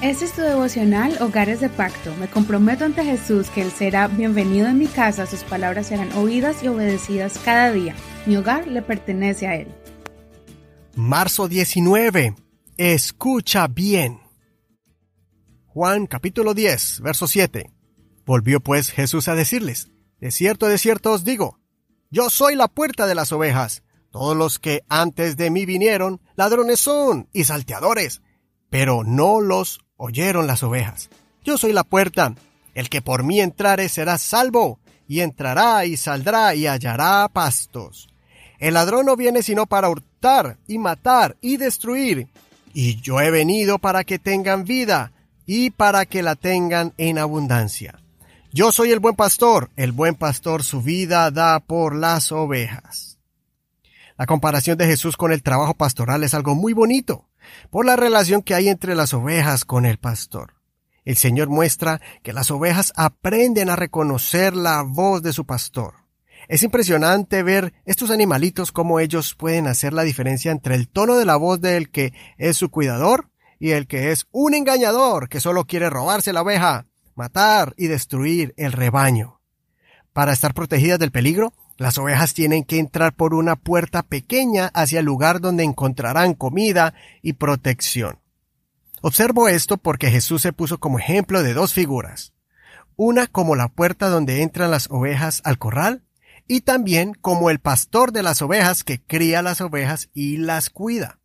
Este es tu devocional Hogares de Pacto. Me comprometo ante Jesús que Él será bienvenido en mi casa, sus palabras serán oídas y obedecidas cada día. Mi hogar le pertenece a Él. Marzo 19. Escucha bien. Juan capítulo 10, verso 7. Volvió pues Jesús a decirles, De cierto, de cierto os digo, yo soy la puerta de las ovejas. Todos los que antes de mí vinieron, ladrones son y salteadores, pero no los oyeron las ovejas. Yo soy la puerta. El que por mí entrare será salvo, y entrará y saldrá y hallará pastos. El ladrón no viene sino para hurtar y matar y destruir. Y yo he venido para que tengan vida y para que la tengan en abundancia. Yo soy el buen pastor, el buen pastor su vida da por las ovejas. La comparación de Jesús con el trabajo pastoral es algo muy bonito por la relación que hay entre las ovejas con el pastor. El Señor muestra que las ovejas aprenden a reconocer la voz de su pastor. Es impresionante ver estos animalitos cómo ellos pueden hacer la diferencia entre el tono de la voz del que es su cuidador y el que es un engañador que solo quiere robarse la oveja, matar y destruir el rebaño. Para estar protegidas del peligro, las ovejas tienen que entrar por una puerta pequeña hacia el lugar donde encontrarán comida y protección. Observo esto porque Jesús se puso como ejemplo de dos figuras. Una como la puerta donde entran las ovejas al corral y también como el pastor de las ovejas que cría las ovejas y las cuida.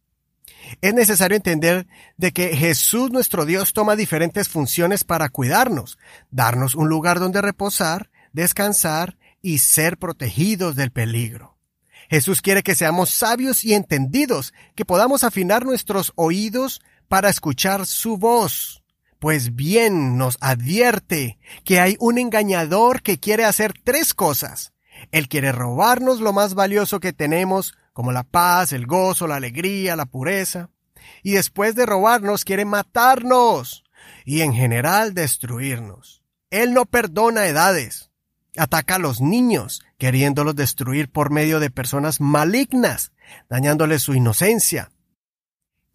Es necesario entender de que Jesús nuestro Dios toma diferentes funciones para cuidarnos, darnos un lugar donde reposar, descansar y ser protegidos del peligro. Jesús quiere que seamos sabios y entendidos, que podamos afinar nuestros oídos para escuchar su voz. Pues bien nos advierte que hay un engañador que quiere hacer tres cosas. Él quiere robarnos lo más valioso que tenemos, como la paz, el gozo, la alegría, la pureza. Y después de robarnos quiere matarnos y en general destruirnos. Él no perdona edades. Ataca a los niños, queriéndolos destruir por medio de personas malignas, dañándoles su inocencia.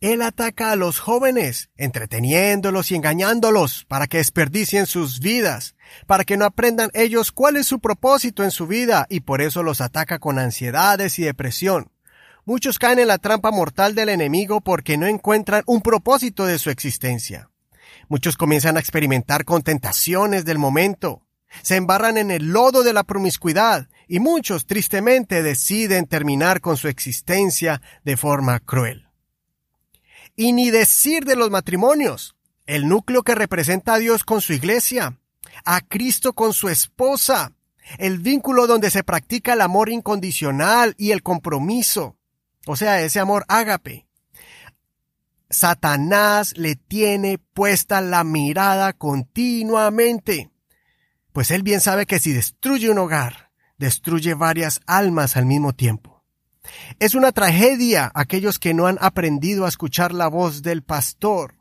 Él ataca a los jóvenes, entreteniéndolos y engañándolos para que desperdicien sus vidas, para que no aprendan ellos cuál es su propósito en su vida y por eso los ataca con ansiedades y depresión. Muchos caen en la trampa mortal del enemigo porque no encuentran un propósito de su existencia. Muchos comienzan a experimentar con tentaciones del momento, se embarran en el lodo de la promiscuidad y muchos tristemente deciden terminar con su existencia de forma cruel. Y ni decir de los matrimonios, el núcleo que representa a Dios con su iglesia, a Cristo con su esposa, el vínculo donde se practica el amor incondicional y el compromiso, o sea, ese amor ágape. Satanás le tiene puesta la mirada continuamente pues él bien sabe que si destruye un hogar, destruye varias almas al mismo tiempo. Es una tragedia aquellos que no han aprendido a escuchar la voz del pastor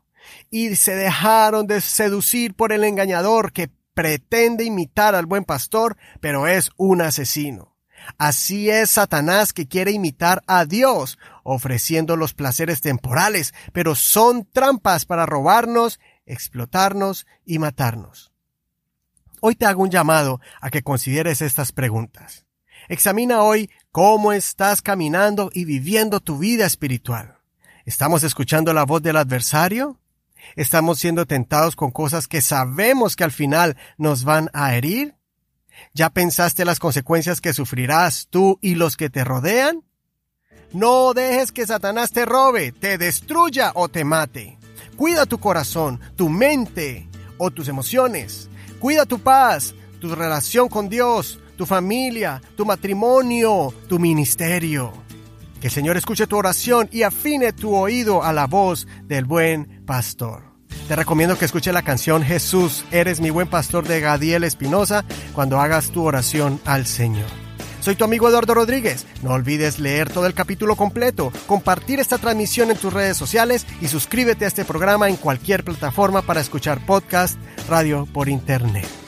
y se dejaron de seducir por el engañador que pretende imitar al buen pastor, pero es un asesino. Así es Satanás que quiere imitar a Dios, ofreciendo los placeres temporales, pero son trampas para robarnos, explotarnos y matarnos. Hoy te hago un llamado a que consideres estas preguntas. Examina hoy cómo estás caminando y viviendo tu vida espiritual. ¿Estamos escuchando la voz del adversario? ¿Estamos siendo tentados con cosas que sabemos que al final nos van a herir? ¿Ya pensaste las consecuencias que sufrirás tú y los que te rodean? No dejes que Satanás te robe, te destruya o te mate. Cuida tu corazón, tu mente o tus emociones. Cuida tu paz, tu relación con Dios, tu familia, tu matrimonio, tu ministerio. Que el Señor escuche tu oración y afine tu oído a la voz del buen pastor. Te recomiendo que escuche la canción Jesús, eres mi buen pastor de Gadiel Espinosa cuando hagas tu oración al Señor. Soy tu amigo Eduardo Rodríguez. No olvides leer todo el capítulo completo, compartir esta transmisión en tus redes sociales y suscríbete a este programa en cualquier plataforma para escuchar podcast, radio por internet.